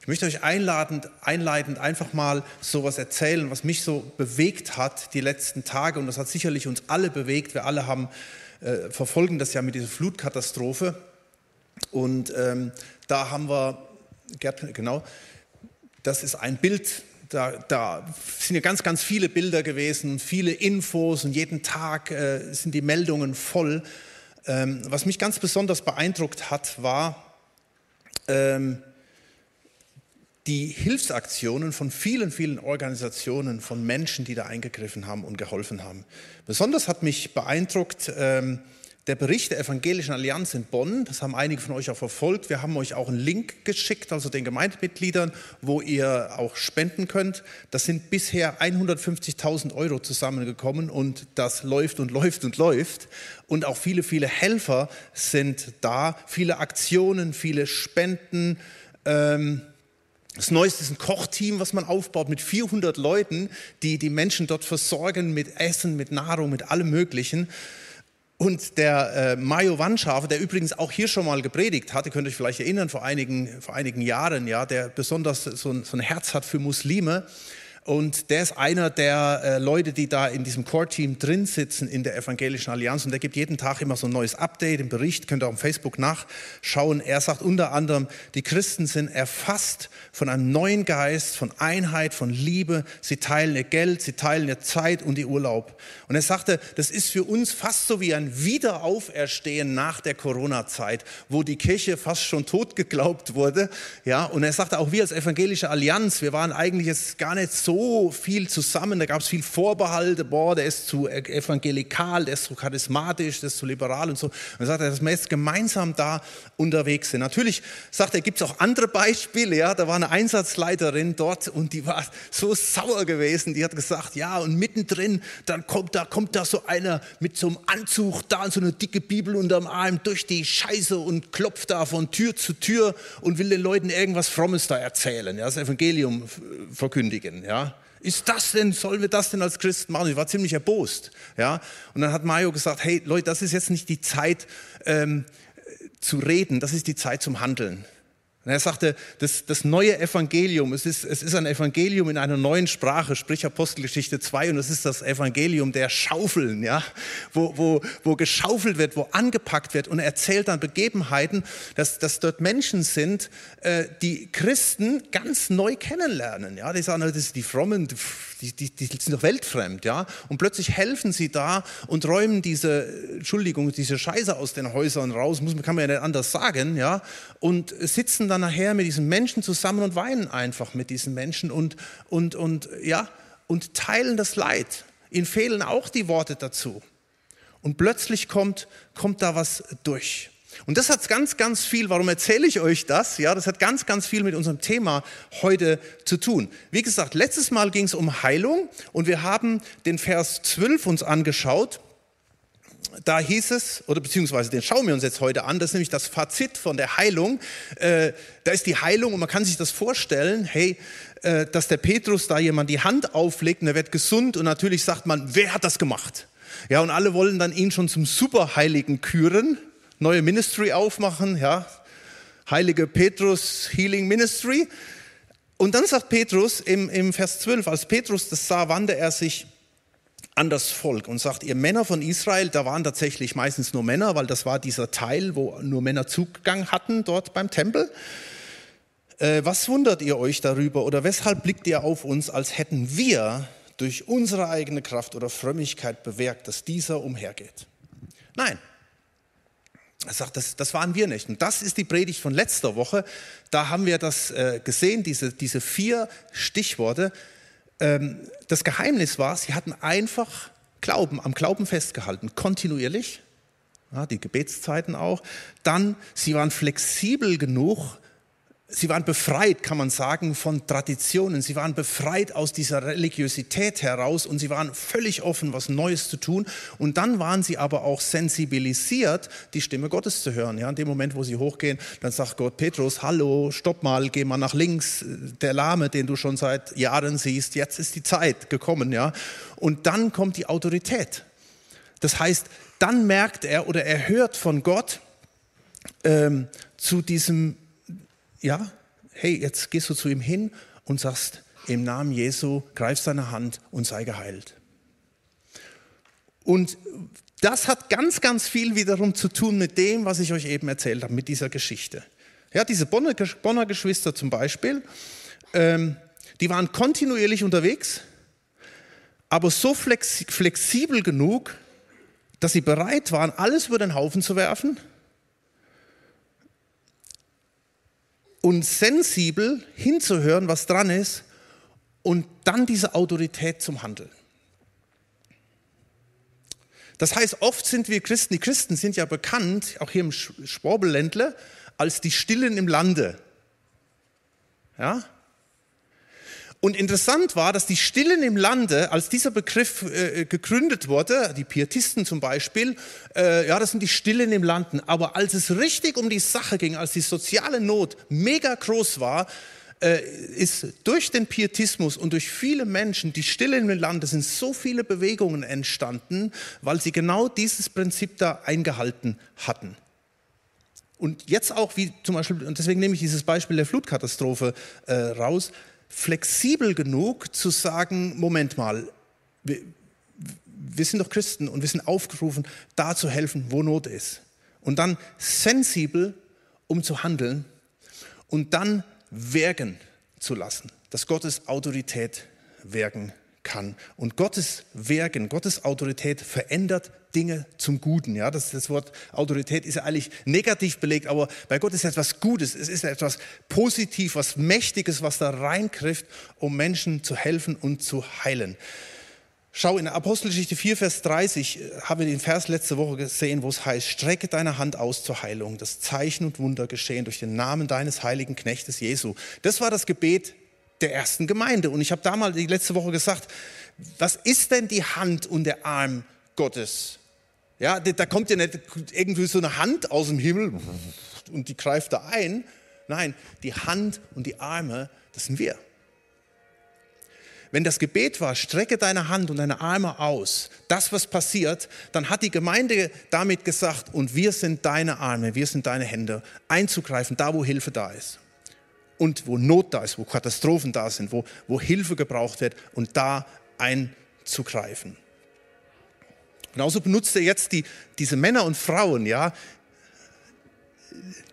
Ich möchte euch einladend, einleitend einfach mal sowas erzählen, was mich so bewegt hat die letzten Tage. Und das hat sicherlich uns alle bewegt. Wir alle haben, äh, verfolgen das ja mit dieser Flutkatastrophe. Und ähm, da haben wir, Gerd, genau, das ist ein Bild, da, da, sind ja ganz, ganz viele Bilder gewesen, viele Infos und jeden Tag äh, sind die Meldungen voll. Ähm, was mich ganz besonders beeindruckt hat, war ähm, die Hilfsaktionen von vielen, vielen Organisationen, von Menschen, die da eingegriffen haben und geholfen haben. Besonders hat mich beeindruckt, ähm, der Bericht der Evangelischen Allianz in Bonn, das haben einige von euch auch verfolgt. Wir haben euch auch einen Link geschickt, also den Gemeindemitgliedern, wo ihr auch spenden könnt. Das sind bisher 150.000 Euro zusammengekommen und das läuft und läuft und läuft. Und auch viele, viele Helfer sind da, viele Aktionen, viele Spenden. Ähm, das Neueste ist ein Kochteam, was man aufbaut mit 400 Leuten, die die Menschen dort versorgen mit Essen, mit Nahrung, mit allem Möglichen. Und der äh, Mayo Wanschafer, der übrigens auch hier schon mal gepredigt hat, ihr könnt euch vielleicht erinnern, vor einigen, vor einigen Jahren, ja, der besonders so ein, so ein Herz hat für Muslime, und der ist einer der äh, Leute, die da in diesem Core-Team drin sitzen in der Evangelischen Allianz. Und der gibt jeden Tag immer so ein neues Update im Bericht, könnt ihr auf Facebook nachschauen. Er sagt unter anderem, die Christen sind erfasst von einem neuen Geist, von Einheit, von Liebe. Sie teilen ihr Geld, sie teilen ihr Zeit und ihr Urlaub. Und er sagte, das ist für uns fast so wie ein Wiederauferstehen nach der Corona-Zeit, wo die Kirche fast schon tot geglaubt wurde. Ja, und er sagte, auch wir als Evangelische Allianz, wir waren eigentlich jetzt gar nicht so so viel zusammen, da gab es viel Vorbehalte, boah, der ist zu evangelikal, der ist zu charismatisch, der ist zu liberal und so. Und er sagt, dass wir jetzt gemeinsam da unterwegs sind. Natürlich sagt er, gibt es auch andere Beispiele, ja, da war eine Einsatzleiterin dort und die war so sauer gewesen, die hat gesagt, ja, und mittendrin, dann kommt da, kommt da so einer mit so einem Anzug da und so eine dicke Bibel unterm Arm durch die Scheiße und klopft da von Tür zu Tür und will den Leuten irgendwas Frommes da erzählen, ja, das Evangelium verkündigen, ja. Ist das denn, sollen wir das denn als Christen machen? Ich war ziemlich erbost. Ja? Und dann hat Mario gesagt, hey Leute, das ist jetzt nicht die Zeit ähm, zu reden, das ist die Zeit zum Handeln. Und er sagte, das, das neue Evangelium, es ist, es ist ein Evangelium in einer neuen Sprache, sprich Apostelgeschichte 2, und es ist das Evangelium der Schaufeln, ja, wo, wo, wo geschaufelt wird, wo angepackt wird. Und er erzählt dann Begebenheiten, dass, dass dort Menschen sind, äh, die Christen ganz neu kennenlernen. Ja. Die sagen, das sind die Frommen, die, die, die sind doch weltfremd. Ja. Und plötzlich helfen sie da und räumen diese, Entschuldigung, diese Scheiße aus den Häusern raus, muss, kann man ja nicht anders sagen, ja, und sitzen dann nachher mit diesen Menschen zusammen und weinen einfach mit diesen Menschen und, und, und, ja, und teilen das Leid. Ihnen fehlen auch die Worte dazu. Und plötzlich kommt, kommt da was durch. Und das hat ganz, ganz viel, warum erzähle ich euch das? Ja, das hat ganz, ganz viel mit unserem Thema heute zu tun. Wie gesagt, letztes Mal ging es um Heilung und wir haben den Vers 12 uns angeschaut da hieß es, oder beziehungsweise den schauen wir uns jetzt heute an, das ist nämlich das Fazit von der Heilung. Äh, da ist die Heilung und man kann sich das vorstellen, hey, äh, dass der Petrus da jemand die Hand auflegt und er wird gesund und natürlich sagt man, wer hat das gemacht? Ja, und alle wollen dann ihn schon zum Superheiligen küren, neue Ministry aufmachen, ja, Heilige Petrus Healing Ministry. Und dann sagt Petrus im, im Vers 12, als Petrus das sah, wandte er sich an das Volk und sagt, ihr Männer von Israel, da waren tatsächlich meistens nur Männer, weil das war dieser Teil, wo nur Männer Zugang hatten dort beim Tempel. Äh, was wundert ihr euch darüber oder weshalb blickt ihr auf uns, als hätten wir durch unsere eigene Kraft oder Frömmigkeit bewirkt, dass dieser umhergeht? Nein. Er sagt, das, das waren wir nicht. Und das ist die Predigt von letzter Woche. Da haben wir das äh, gesehen, diese, diese vier Stichworte ähm, das Geheimnis war, sie hatten einfach Glauben, am Glauben festgehalten, kontinuierlich, ja, die Gebetszeiten auch. Dann, sie waren flexibel genug, Sie waren befreit, kann man sagen, von Traditionen. Sie waren befreit aus dieser Religiosität heraus und sie waren völlig offen, was Neues zu tun. Und dann waren sie aber auch sensibilisiert, die Stimme Gottes zu hören. Ja, in dem Moment, wo sie hochgehen, dann sagt Gott, Petrus, hallo, stopp mal, geh mal nach links. Der Lahme, den du schon seit Jahren siehst, jetzt ist die Zeit gekommen. Ja, und dann kommt die Autorität. Das heißt, dann merkt er oder er hört von Gott ähm, zu diesem ja, hey, jetzt gehst du zu ihm hin und sagst, im Namen Jesu, greif seine Hand und sei geheilt. Und das hat ganz, ganz viel wiederum zu tun mit dem, was ich euch eben erzählt habe, mit dieser Geschichte. Ja, diese Bonner, Geschwister zum Beispiel, ähm, die waren kontinuierlich unterwegs, aber so flex, flexibel genug, dass sie bereit waren, alles über den Haufen zu werfen und sensibel hinzuhören, was dran ist und dann diese Autorität zum Handeln. Das heißt, oft sind wir Christen, die Christen sind ja bekannt, auch hier im Schwabelländle, als die Stillen im Lande. Ja? Und interessant war, dass die Stillen im Lande, als dieser Begriff äh, gegründet wurde, die Pietisten zum Beispiel, äh, ja, das sind die Stillen im Landen. Aber als es richtig um die Sache ging, als die soziale Not mega groß war, äh, ist durch den Pietismus und durch viele Menschen, die Stillen im Lande, sind so viele Bewegungen entstanden, weil sie genau dieses Prinzip da eingehalten hatten. Und jetzt auch, wie zum Beispiel, und deswegen nehme ich dieses Beispiel der Flutkatastrophe äh, raus, flexibel genug zu sagen, Moment mal, wir, wir sind doch Christen und wir sind aufgerufen, da zu helfen, wo Not ist. Und dann sensibel, um zu handeln und dann wirken zu lassen, dass Gottes Autorität wirken kann. Und Gottes Wirken, Gottes Autorität verändert Dinge zum Guten. Ja, das, das Wort Autorität ist ja eigentlich negativ belegt, aber bei Gott ist etwas Gutes. Es ist etwas Positives, was Mächtiges, was da reingrifft, um Menschen zu helfen und zu heilen. Schau, in der Apostelgeschichte 4, Vers 30 äh, haben wir den Vers letzte Woche gesehen, wo es heißt, strecke deine Hand aus zur Heilung, das Zeichen und Wunder geschehen durch den Namen deines heiligen Knechtes Jesu. Das war das Gebet der ersten Gemeinde. Und ich habe damals die letzte Woche gesagt, was ist denn die Hand und der Arm Gottes? Ja, da kommt ja nicht irgendwie so eine Hand aus dem Himmel und die greift da ein. Nein, die Hand und die Arme, das sind wir. Wenn das Gebet war, strecke deine Hand und deine Arme aus, das was passiert, dann hat die Gemeinde damit gesagt, und wir sind deine Arme, wir sind deine Hände, einzugreifen, da wo Hilfe da ist und wo Not da ist, wo Katastrophen da sind, wo, wo Hilfe gebraucht wird und da einzugreifen. Genauso benutzt er jetzt die, diese Männer und Frauen, ja,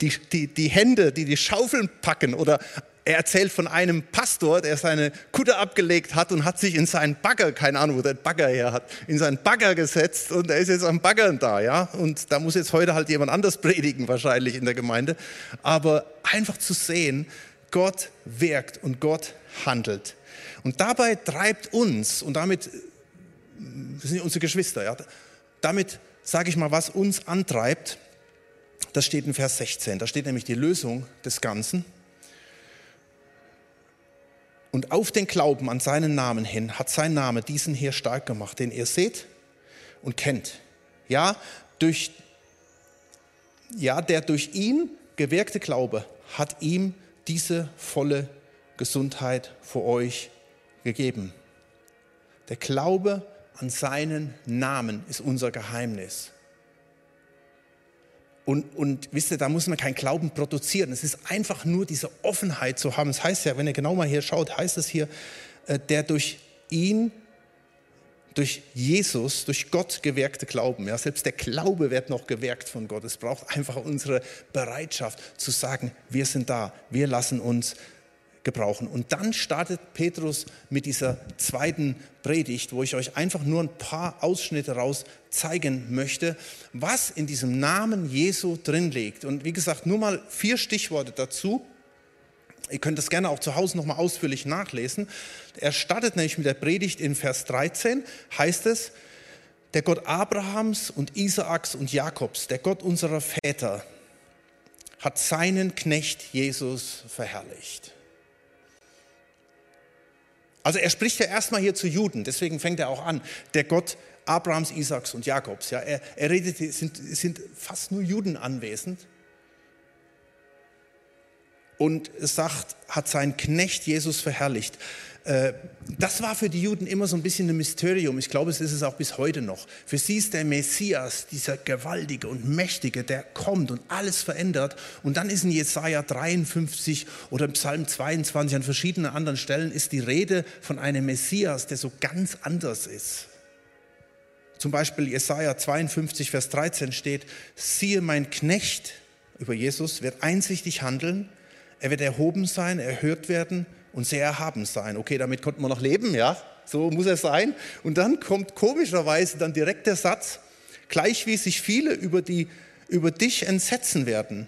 die, die, die Hände, die die Schaufeln packen oder er erzählt von einem Pastor, der seine Kutte abgelegt hat und hat sich in seinen Bagger, keine Ahnung, wo der Bagger her hat, in seinen Bagger gesetzt und er ist jetzt am Baggern da, ja. Und da muss jetzt heute halt jemand anders predigen, wahrscheinlich in der Gemeinde. Aber einfach zu sehen, Gott wirkt und Gott handelt. Und dabei treibt uns, und damit, das sind unsere Geschwister, ja, damit sage ich mal, was uns antreibt, das steht in Vers 16. Da steht nämlich die Lösung des Ganzen. Und auf den Glauben an seinen Namen hin hat sein Name diesen hier stark gemacht, den ihr seht und kennt. Ja, durch, ja, der durch ihn gewirkte Glaube hat ihm diese volle Gesundheit für euch gegeben. Der Glaube an seinen Namen ist unser Geheimnis. Und, und wisst ihr, da muss man keinen Glauben produzieren. Es ist einfach nur diese Offenheit zu haben. Es das heißt ja, wenn ihr genau mal hier schaut, heißt es hier, äh, der durch ihn, durch Jesus, durch Gott gewirkte Glauben. Ja, selbst der Glaube wird noch gewirkt von Gott. Es braucht einfach unsere Bereitschaft zu sagen, wir sind da, wir lassen uns gebrauchen. Und dann startet Petrus mit dieser zweiten Predigt, wo ich euch einfach nur ein paar Ausschnitte raus zeigen möchte, was in diesem Namen Jesu drin liegt. Und wie gesagt, nur mal vier Stichworte dazu. Ihr könnt das gerne auch zu Hause nochmal ausführlich nachlesen. Er startet nämlich mit der Predigt in Vers 13, heißt es, der Gott Abrahams und Isaaks und Jakobs, der Gott unserer Väter, hat seinen Knecht Jesus verherrlicht. Also er spricht ja erstmal hier zu Juden, deswegen fängt er auch an, der Gott Abrahams, Isaaks und Jakobs. Ja, er, er redet, es sind, sind fast nur Juden anwesend. Und sagt, hat sein Knecht Jesus verherrlicht. Äh, das war für die Juden immer so ein bisschen ein Mysterium. Ich glaube, es ist es auch bis heute noch. Für sie ist der Messias, dieser gewaltige und mächtige, der kommt und alles verändert. Und dann ist in Jesaja 53 oder im Psalm 22 an verschiedenen anderen Stellen ist die Rede von einem Messias, der so ganz anders ist. Zum Beispiel Jesaja 52, Vers 13 steht: Siehe, mein Knecht über Jesus wird einsichtig handeln. Er wird erhoben sein, erhört werden und sehr erhaben sein. Okay, damit konnten wir noch leben, ja, so muss er sein. Und dann kommt komischerweise dann direkt der Satz, gleich wie sich viele über, die, über dich entsetzen werden.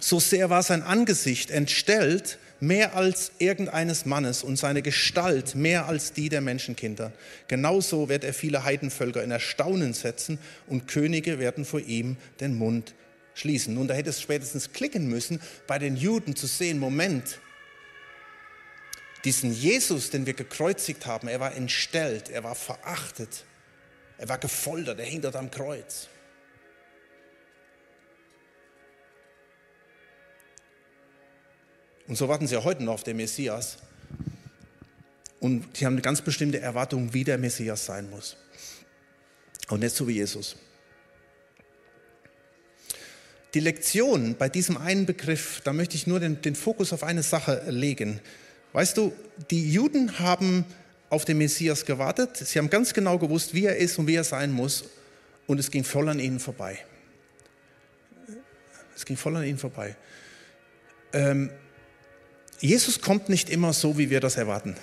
So sehr war sein Angesicht entstellt, mehr als irgendeines Mannes und seine Gestalt mehr als die der Menschenkinder. Genauso wird er viele Heidenvölker in Erstaunen setzen und Könige werden vor ihm den Mund schließen. Nun, da hätte es spätestens klicken müssen, bei den Juden zu sehen, Moment, diesen Jesus, den wir gekreuzigt haben, er war entstellt, er war verachtet, er war gefoltert, er hing dort am Kreuz. Und so warten sie ja heute noch auf den Messias. Und sie haben eine ganz bestimmte Erwartung, wie der Messias sein muss. Und nicht so wie Jesus. Die Lektion bei diesem einen Begriff, da möchte ich nur den, den Fokus auf eine Sache legen. Weißt du, die Juden haben auf den Messias gewartet. Sie haben ganz genau gewusst, wie er ist und wie er sein muss. Und es ging voll an ihnen vorbei. Es ging voll an ihnen vorbei. Ähm, Jesus kommt nicht immer so, wie wir das erwarten.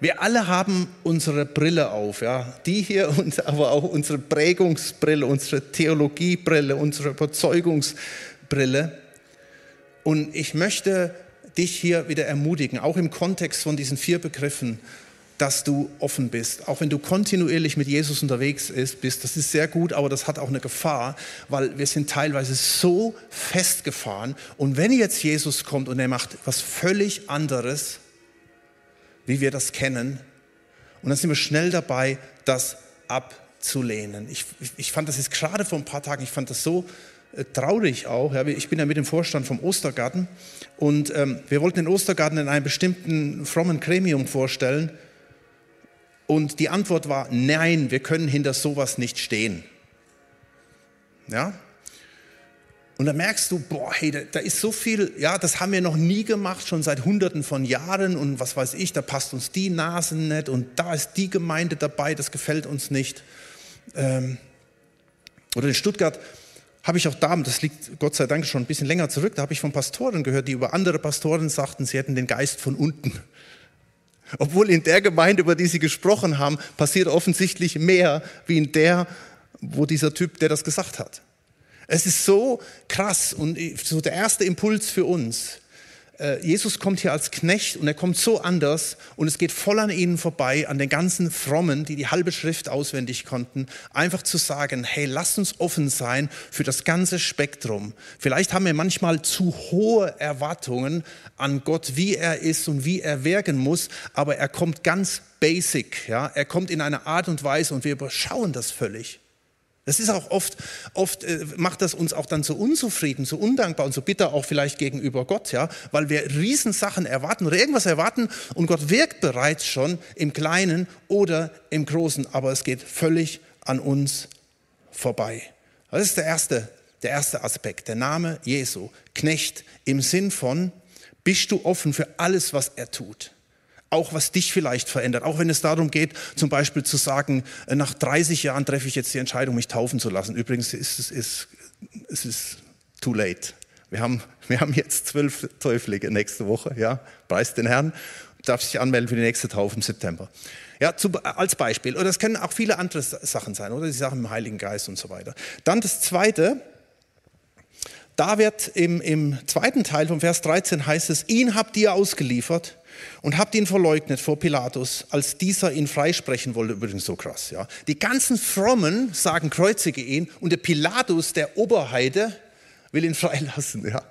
Wir alle haben unsere Brille auf, ja, die hier und aber auch unsere Prägungsbrille, unsere Theologiebrille, unsere Überzeugungsbrille. Und ich möchte dich hier wieder ermutigen, auch im Kontext von diesen vier Begriffen, dass du offen bist. Auch wenn du kontinuierlich mit Jesus unterwegs bist, das ist sehr gut, aber das hat auch eine Gefahr, weil wir sind teilweise so festgefahren. Und wenn jetzt Jesus kommt und er macht was völlig anderes, wie wir das kennen, und dann sind wir schnell dabei, das abzulehnen. Ich, ich fand das jetzt gerade vor ein paar Tagen, ich fand das so traurig auch. Ja, ich bin ja mit dem Vorstand vom Ostergarten und ähm, wir wollten den Ostergarten in einem bestimmten frommen Gremium vorstellen. Und die Antwort war, nein, wir können hinter sowas nicht stehen. Ja? Und da merkst du, boah, hey, da, da, ist so viel, ja, das haben wir noch nie gemacht, schon seit hunderten von Jahren und was weiß ich, da passt uns die Nasen nicht und da ist die Gemeinde dabei, das gefällt uns nicht. Ähm, oder in Stuttgart habe ich auch da, das liegt Gott sei Dank schon ein bisschen länger zurück, da habe ich von Pastoren gehört, die über andere Pastoren sagten, sie hätten den Geist von unten. Obwohl in der Gemeinde, über die sie gesprochen haben, passiert offensichtlich mehr wie in der, wo dieser Typ, der das gesagt hat. Es ist so krass und so der erste Impuls für uns, Jesus kommt hier als Knecht und er kommt so anders und es geht voll an ihnen vorbei, an den ganzen Frommen, die die halbe Schrift auswendig konnten, einfach zu sagen, hey, lasst uns offen sein für das ganze Spektrum. Vielleicht haben wir manchmal zu hohe Erwartungen an Gott, wie er ist und wie er wirken muss, aber er kommt ganz basic, ja, er kommt in einer Art und Weise und wir überschauen das völlig. Das ist auch oft, oft äh, macht das uns auch dann so unzufrieden, so undankbar und so bitter auch vielleicht gegenüber Gott, ja, weil wir Riesensachen erwarten oder irgendwas erwarten und Gott wirkt bereits schon im Kleinen oder im Großen, aber es geht völlig an uns vorbei. Das ist der erste, der erste Aspekt, der Name Jesu, Knecht im Sinn von, bist du offen für alles, was er tut? Auch was dich vielleicht verändert. Auch wenn es darum geht, zum Beispiel zu sagen, äh, nach 30 Jahren treffe ich jetzt die Entscheidung, mich taufen zu lassen. Übrigens ist es ist, es ist too late. Wir haben, wir haben jetzt zwölf Täuflinge nächste Woche, ja, preis den Herrn, darf sich anmelden für die nächste Taufe im September. Ja, zu, als Beispiel. Oder es können auch viele andere Sachen sein, oder die Sachen im Heiligen Geist und so weiter. Dann das Zweite, da wird im, im zweiten Teil vom Vers 13 heißt es, ihn habt ihr ausgeliefert und habt ihn verleugnet vor Pilatus, als dieser ihn freisprechen wollte. Übrigens so krass, ja. Die ganzen Frommen sagen, kreuzige ihn und der Pilatus, der Oberheide, will ihn freilassen, ja.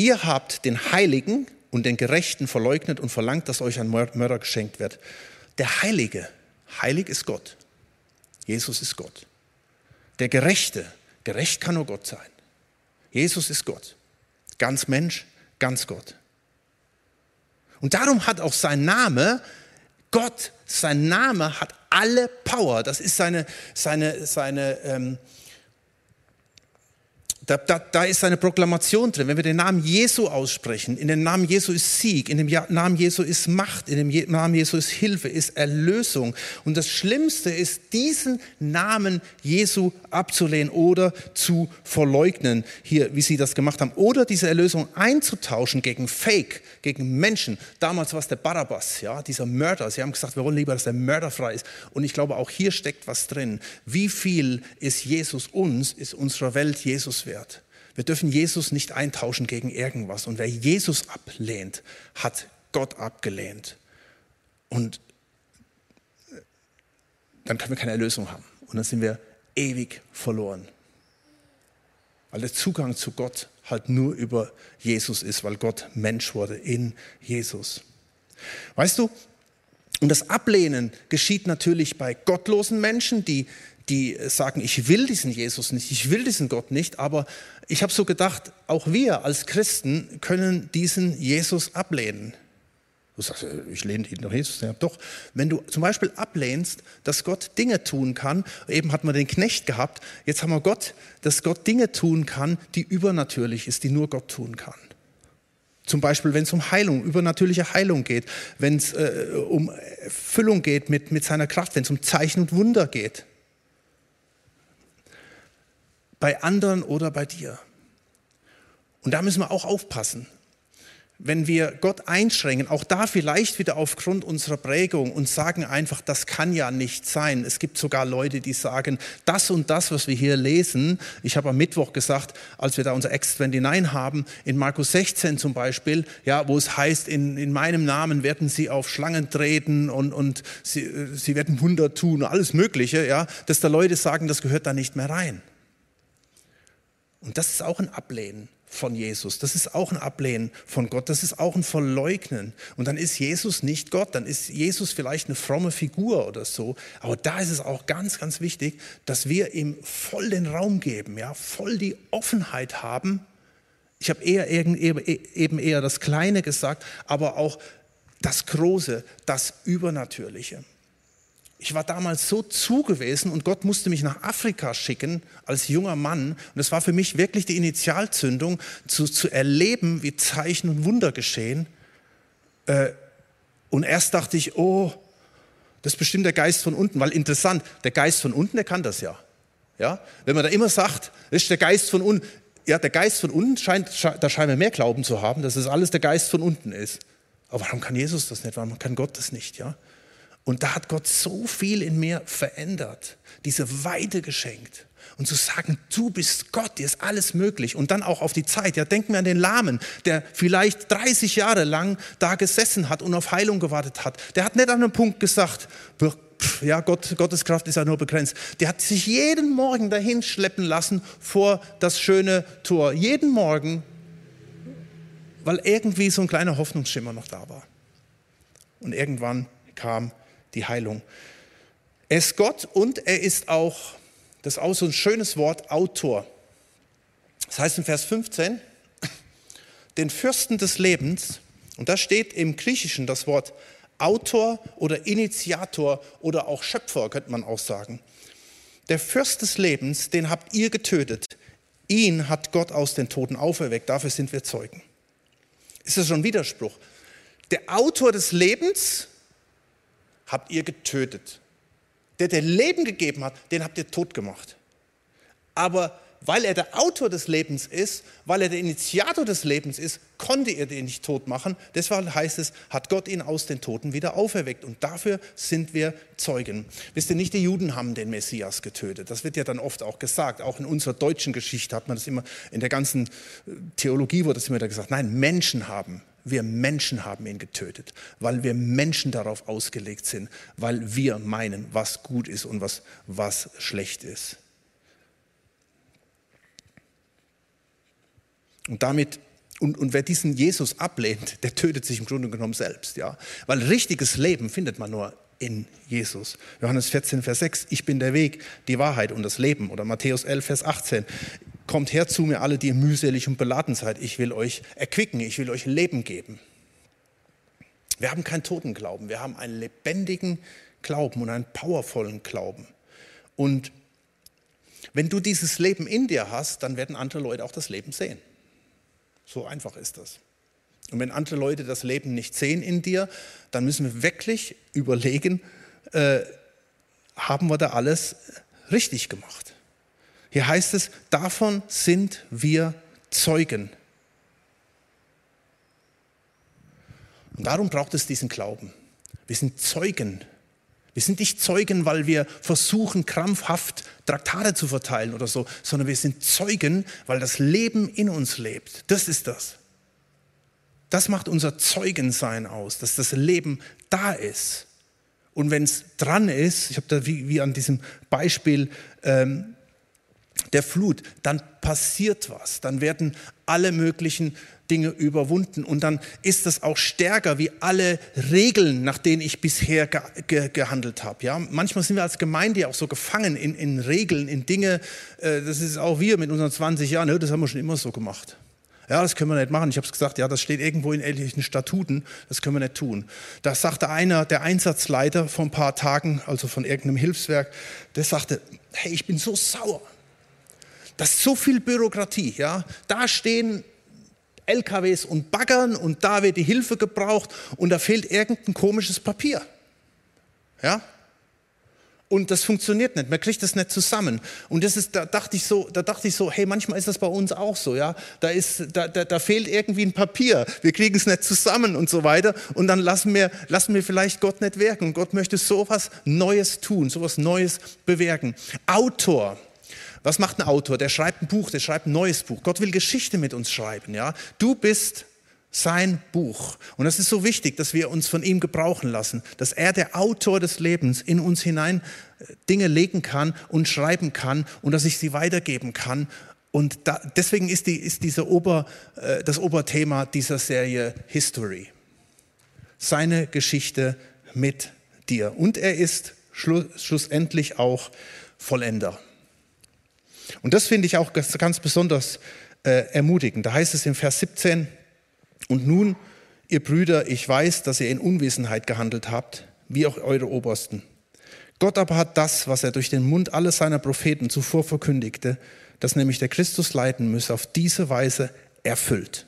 Ihr habt den Heiligen und den Gerechten verleugnet und verlangt, dass euch ein Mörder geschenkt wird. Der Heilige, heilig ist Gott. Jesus ist Gott. Der Gerechte, gerecht kann nur Gott sein. Jesus ist Gott. Ganz Mensch, ganz Gott. Und darum hat auch sein Name, Gott, sein Name hat alle Power. Das ist seine, seine, seine ähm, da, da, da, ist eine Proklamation drin. Wenn wir den Namen Jesu aussprechen, in dem Namen Jesu ist Sieg, in dem Namen Jesu ist Macht, in dem Namen Jesu ist Hilfe, ist Erlösung. Und das Schlimmste ist, diesen Namen Jesu abzulehnen oder zu verleugnen, hier, wie sie das gemacht haben, oder diese Erlösung einzutauschen gegen Fake, gegen Menschen. Damals war es der Barabbas, ja, dieser Mörder. Sie haben gesagt, wir wollen lieber, dass der Mörder frei ist. Und ich glaube, auch hier steckt was drin. Wie viel ist Jesus uns, ist unserer Welt Jesus wert? Wert. Wir dürfen Jesus nicht eintauschen gegen irgendwas. Und wer Jesus ablehnt, hat Gott abgelehnt. Und dann können wir keine Erlösung haben. Und dann sind wir ewig verloren. Weil der Zugang zu Gott halt nur über Jesus ist, weil Gott Mensch wurde in Jesus. Weißt du, und das Ablehnen geschieht natürlich bei gottlosen Menschen, die die sagen, ich will diesen Jesus nicht, ich will diesen Gott nicht, aber ich habe so gedacht, auch wir als Christen können diesen Jesus ablehnen. Du sagst, ich lehne ihn doch Jesus. Ja, doch, wenn du zum Beispiel ablehnst, dass Gott Dinge tun kann, eben hat man den Knecht gehabt, jetzt haben wir Gott, dass Gott Dinge tun kann, die übernatürlich ist, die nur Gott tun kann. Zum Beispiel, wenn es um Heilung, übernatürliche Heilung geht, wenn es äh, um Füllung geht mit, mit seiner Kraft, wenn es um Zeichen und Wunder geht bei anderen oder bei dir. Und da müssen wir auch aufpassen. Wenn wir Gott einschränken, auch da vielleicht wieder aufgrund unserer Prägung und sagen einfach, das kann ja nicht sein. Es gibt sogar Leute, die sagen, das und das, was wir hier lesen, ich habe am Mittwoch gesagt, als wir da unser X29 haben, in Markus 16 zum Beispiel, ja, wo es heißt, in, in meinem Namen werden sie auf Schlangen treten und, und sie, sie werden Wunder tun, alles Mögliche, ja, dass da Leute sagen, das gehört da nicht mehr rein. Und das ist auch ein Ablehnen von Jesus. Das ist auch ein Ablehnen von Gott. Das ist auch ein Verleugnen. Und dann ist Jesus nicht Gott. Dann ist Jesus vielleicht eine fromme Figur oder so. Aber da ist es auch ganz, ganz wichtig, dass wir ihm voll den Raum geben, ja, voll die Offenheit haben. Ich habe eher eben eher das Kleine gesagt, aber auch das Große, das Übernatürliche. Ich war damals so zugewiesen und Gott musste mich nach Afrika schicken als junger Mann. Und es war für mich wirklich die Initialzündung, zu, zu erleben, wie Zeichen und Wunder geschehen. Äh, und erst dachte ich, oh, das ist bestimmt der Geist von unten, weil interessant, der Geist von unten, der kann das ja. ja? Wenn man da immer sagt, das ist der Geist von unten, ja, der Geist von unten scheint, da scheinen wir mehr Glauben zu haben, dass es alles der Geist von unten ist. Aber warum kann Jesus das nicht? Warum kann Gott das nicht? Ja? Und da hat Gott so viel in mir verändert, diese Weide geschenkt. Und zu sagen, du bist Gott, dir ist alles möglich. Und dann auch auf die Zeit. Ja, denken wir an den Lahmen, der vielleicht 30 Jahre lang da gesessen hat und auf Heilung gewartet hat. Der hat nicht an einem Punkt gesagt, ja, Gott, Gottes Kraft ist ja nur begrenzt. Der hat sich jeden Morgen dahin schleppen lassen vor das schöne Tor. Jeden Morgen, weil irgendwie so ein kleiner Hoffnungsschimmer noch da war. Und irgendwann kam die Heilung. Er ist Gott und er ist auch, das ist auch so ein schönes Wort, Autor. Das heißt in Vers 15, den Fürsten des Lebens, und da steht im Griechischen das Wort Autor oder Initiator oder auch Schöpfer, könnte man auch sagen. Der Fürst des Lebens, den habt ihr getötet. Ihn hat Gott aus den Toten auferweckt. Dafür sind wir Zeugen. Ist das schon ein Widerspruch? Der Autor des Lebens habt ihr getötet. Der, der Leben gegeben hat, den habt ihr tot gemacht. Aber weil er der Autor des Lebens ist, weil er der Initiator des Lebens ist, konnte er den nicht tot machen. Deshalb heißt es, hat Gott ihn aus den Toten wieder auferweckt. Und dafür sind wir Zeugen. Wisst ihr, nicht die Juden haben den Messias getötet. Das wird ja dann oft auch gesagt. Auch in unserer deutschen Geschichte hat man das immer, in der ganzen äh, Theologie wurde das immer wieder gesagt. Nein, Menschen haben wir Menschen haben ihn getötet, weil wir Menschen darauf ausgelegt sind, weil wir meinen, was gut ist und was, was schlecht ist. Und damit und, und wer diesen Jesus ablehnt, der tötet sich im Grunde genommen selbst, ja, weil richtiges Leben findet man nur in Jesus. Johannes 14, Vers 6, ich bin der Weg, die Wahrheit und das Leben. Oder Matthäus 11, Vers 18, kommt her zu mir alle, die ihr mühselig und beladen seid. Ich will euch erquicken, ich will euch Leben geben. Wir haben keinen toten Glauben, wir haben einen lebendigen Glauben und einen powervollen Glauben. Und wenn du dieses Leben in dir hast, dann werden andere Leute auch das Leben sehen. So einfach ist das. Und wenn andere Leute das Leben nicht sehen in dir, dann müssen wir wirklich überlegen, äh, haben wir da alles richtig gemacht? Hier heißt es, davon sind wir Zeugen. Und darum braucht es diesen Glauben. Wir sind Zeugen wir sind nicht Zeugen, weil wir versuchen, krampfhaft Traktate zu verteilen oder so, sondern wir sind Zeugen, weil das Leben in uns lebt. Das ist das. Das macht unser Zeugensein aus, dass das Leben da ist. Und wenn es dran ist, ich habe da wie, wie, an diesem Beispiel ähm, der Flut, dann passiert was, dann werden alle möglichen Dinge überwunden und dann ist das auch stärker wie alle Regeln, nach denen ich bisher ge ge gehandelt habe. Ja? Manchmal sind wir als Gemeinde auch so gefangen in, in Regeln, in Dinge, äh, das ist auch wir mit unseren 20 Jahren, ne, das haben wir schon immer so gemacht. Ja, das können wir nicht machen. Ich habe es gesagt, ja, das steht irgendwo in ähnlichen Statuten, das können wir nicht tun. Da sagte einer, der Einsatzleiter vor ein paar Tagen, also von irgendeinem Hilfswerk, der sagte, hey, ich bin so sauer. Das ist so viel Bürokratie, ja. Da stehen LKWs und Baggern und da wird die Hilfe gebraucht und da fehlt irgendein komisches Papier. Ja? Und das funktioniert nicht, man kriegt das nicht zusammen. Und das ist, da dachte ich so, da dachte ich so, hey, manchmal ist das bei uns auch so, ja. Da ist, da, da, da fehlt irgendwie ein Papier, wir kriegen es nicht zusammen und so weiter. Und dann lassen wir, lassen wir vielleicht Gott nicht wirken. Und Gott möchte sowas Neues tun, sowas Neues bewirken. Autor, was macht ein Autor? Der schreibt ein Buch, der schreibt ein neues Buch. Gott will Geschichte mit uns schreiben. Ja? Du bist sein Buch. Und das ist so wichtig, dass wir uns von ihm gebrauchen lassen, dass er der Autor des Lebens in uns hinein äh, Dinge legen kann und schreiben kann und dass ich sie weitergeben kann. Und da, deswegen ist, die, ist diese Ober, äh, das Oberthema dieser Serie History. Seine Geschichte mit dir. Und er ist schlussendlich auch Vollender. Und das finde ich auch ganz besonders äh, ermutigend. Da heißt es im Vers 17, und nun, ihr Brüder, ich weiß, dass ihr in Unwissenheit gehandelt habt, wie auch eure Obersten. Gott aber hat das, was er durch den Mund aller seiner Propheten zuvor verkündigte, dass nämlich der Christus leiden müsse, auf diese Weise erfüllt.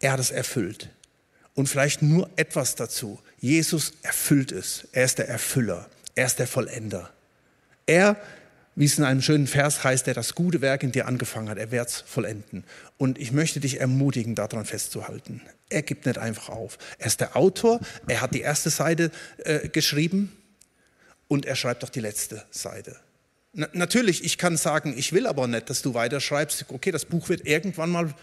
Er hat es erfüllt. Und vielleicht nur etwas dazu. Jesus erfüllt es. Er ist der Erfüller. Er ist der Vollender. Er wie es in einem schönen Vers heißt, der das gute Werk in dir angefangen hat, er wird es vollenden. Und ich möchte dich ermutigen, daran festzuhalten. Er gibt nicht einfach auf. Er ist der Autor, er hat die erste Seite äh, geschrieben und er schreibt auch die letzte Seite. Na, natürlich, ich kann sagen, ich will aber nicht, dass du weiterschreibst. Okay, das Buch wird irgendwann mal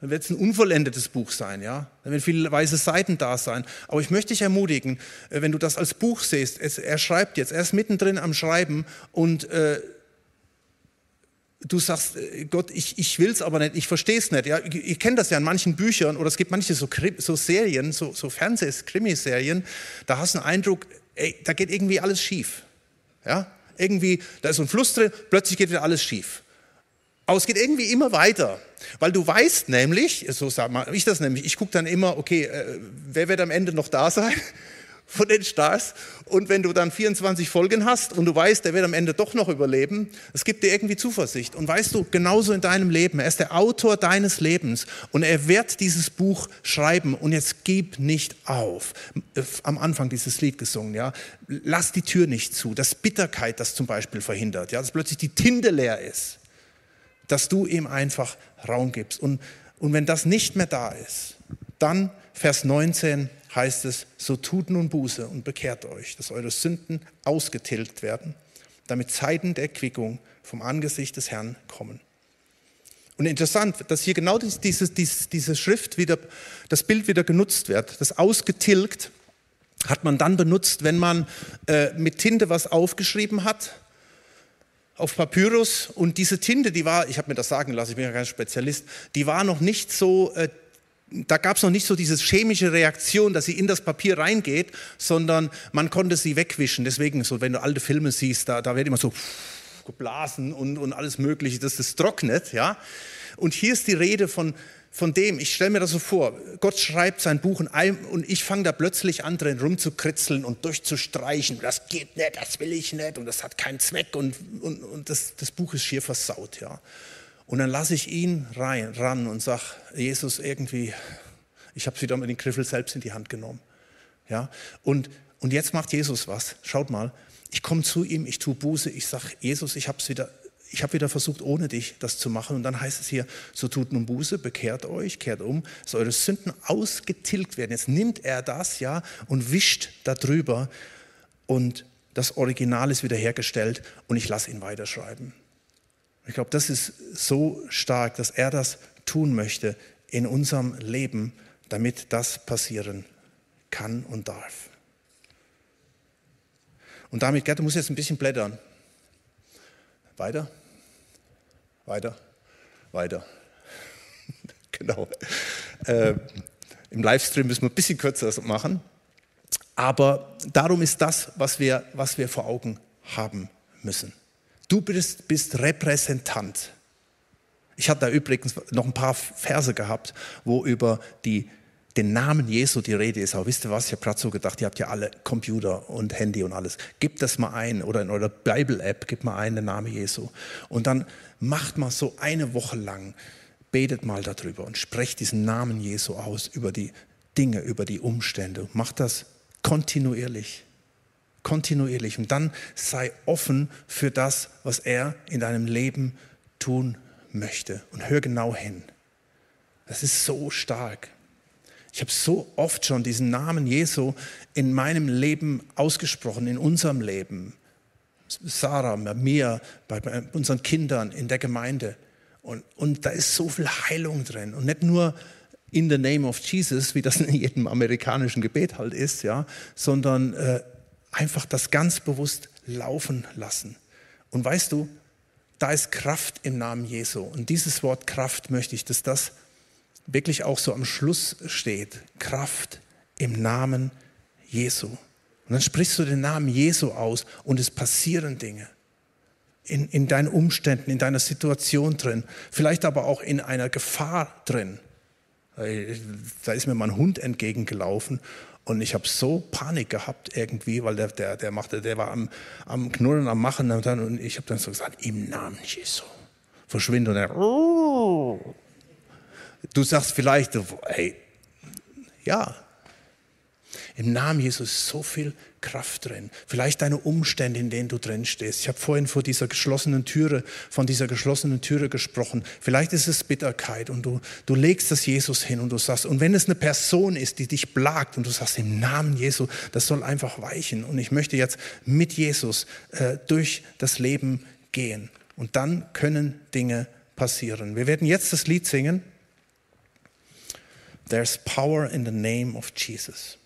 dann wird es ein unvollendetes Buch sein, ja. Dann werden viele weiße Seiten da sein. Aber ich möchte dich ermutigen, äh, wenn du das als Buch siehst, es, er schreibt jetzt, er ist mittendrin am Schreiben und äh, du sagst, äh, Gott, ich, ich will es aber nicht, ich verstehe es nicht. Ja, ich, kenne das ja in manchen Büchern oder es gibt manche so, so Serien, so, so Fernseh-Krimiserien, da hast du einen Eindruck, ey, da geht irgendwie alles schief. Ja, irgendwie, da ist so ein Fluss drin, plötzlich geht wieder alles schief. Aber es geht irgendwie immer weiter, weil du weißt nämlich, so sage ich das nämlich, ich gucke dann immer, okay, äh, wer wird am Ende noch da sein von den Stars? Und wenn du dann 24 Folgen hast und du weißt, der wird am Ende doch noch überleben, es gibt dir irgendwie Zuversicht. Und weißt du, genauso in deinem Leben, er ist der Autor deines Lebens und er wird dieses Buch schreiben und jetzt gib nicht auf. Am Anfang dieses Lied gesungen, ja, lass die Tür nicht zu, dass Bitterkeit das zum Beispiel verhindert, ja, dass plötzlich die Tinte leer ist dass du ihm einfach Raum gibst. Und, und wenn das nicht mehr da ist, dann Vers 19 heißt es, so tut nun Buße und bekehrt euch, dass eure Sünden ausgetilgt werden, damit Zeiten der Erquickung vom Angesicht des Herrn kommen. Und interessant, dass hier genau diese, diese, diese Schrift wieder, das Bild wieder genutzt wird. Das ausgetilgt hat man dann benutzt, wenn man äh, mit Tinte was aufgeschrieben hat auf Papyrus und diese Tinte, die war, ich habe mir das sagen lassen, ich bin ja kein Spezialist, die war noch nicht so äh, da gab es noch nicht so diese chemische Reaktion, dass sie in das Papier reingeht, sondern man konnte sie wegwischen. Deswegen, so wenn du alte Filme siehst, da, da wird immer so geblasen und, und alles Mögliche, dass das trocknet. Ja? Und hier ist die Rede von, von dem, ich stelle mir das so vor, Gott schreibt sein Buch und, und ich fange da plötzlich an drin rumzukritzeln und durchzustreichen. Das geht nicht, das will ich nicht und das hat keinen Zweck und, und, und das, das Buch ist schier versaut. Ja? Und dann lasse ich ihn rein, ran und sage, Jesus, irgendwie, ich habe es wieder mit den Griffel selbst in die Hand genommen. Ja? Und, und jetzt macht Jesus was. Schaut mal, ich komme zu ihm, ich tue Buße, ich sage, Jesus, ich habe es wieder, ich habe wieder versucht, ohne dich das zu machen. Und dann heißt es hier, so tut nun Buße, bekehrt euch, kehrt um, dass eure Sünden ausgetilgt werden. Jetzt nimmt er das, ja, und wischt darüber und das Original ist wiederhergestellt und ich lasse ihn weiterschreiben. Ich glaube, das ist so stark, dass er das tun möchte in unserem Leben, damit das passieren kann und darf. Und damit, Gerd, du musst jetzt ein bisschen blättern. Weiter, weiter, weiter. genau. Äh, Im Livestream müssen wir ein bisschen kürzer machen. Aber darum ist das, was wir, was wir vor Augen haben müssen. Du bist, bist Repräsentant. Ich hatte da übrigens noch ein paar Verse gehabt, wo über die, den Namen Jesu die Rede ist. Aber wisst ihr was? Ich habe gerade so gedacht, ihr habt ja alle Computer und Handy und alles. Gebt das mal ein oder in eurer Bible-App, gebt mal ein den Namen Jesu. Und dann macht mal so eine Woche lang, betet mal darüber und sprecht diesen Namen Jesu aus über die Dinge, über die Umstände. Macht das kontinuierlich kontinuierlich. Und dann sei offen für das, was er in deinem Leben tun möchte. Und hör genau hin. Das ist so stark. Ich habe so oft schon diesen Namen Jesu in meinem Leben ausgesprochen, in unserem Leben. Sarah, bei mir, bei unseren Kindern, in der Gemeinde. Und, und da ist so viel Heilung drin. Und nicht nur in the name of Jesus, wie das in jedem amerikanischen Gebet halt ist, ja, sondern äh, einfach das ganz bewusst laufen lassen. Und weißt du, da ist Kraft im Namen Jesu. Und dieses Wort Kraft möchte ich, dass das wirklich auch so am Schluss steht. Kraft im Namen Jesu. Und dann sprichst du den Namen Jesu aus und es passieren Dinge. In, in deinen Umständen, in deiner Situation drin, vielleicht aber auch in einer Gefahr drin. Da ist mir mein Hund entgegengelaufen und ich habe so Panik gehabt irgendwie, weil der, der, der, machte, der war am, am Knurren, am Machen. Und ich habe dann so gesagt, im Namen Jesu, verschwinde. Und er, oh. Du sagst vielleicht, hey, ja, im Namen Jesus ist so viel Kraft drin. Vielleicht deine Umstände, in denen du drin stehst. Ich habe vorhin vor dieser geschlossenen Türe, von dieser geschlossenen Türe gesprochen. Vielleicht ist es Bitterkeit und du, du legst das Jesus hin und du sagst, und wenn es eine Person ist, die dich plagt und du sagst im Namen Jesu, das soll einfach weichen. Und ich möchte jetzt mit Jesus äh, durch das Leben gehen. Und dann können Dinge passieren. Wir werden jetzt das Lied singen. There's power in the name of Jesus.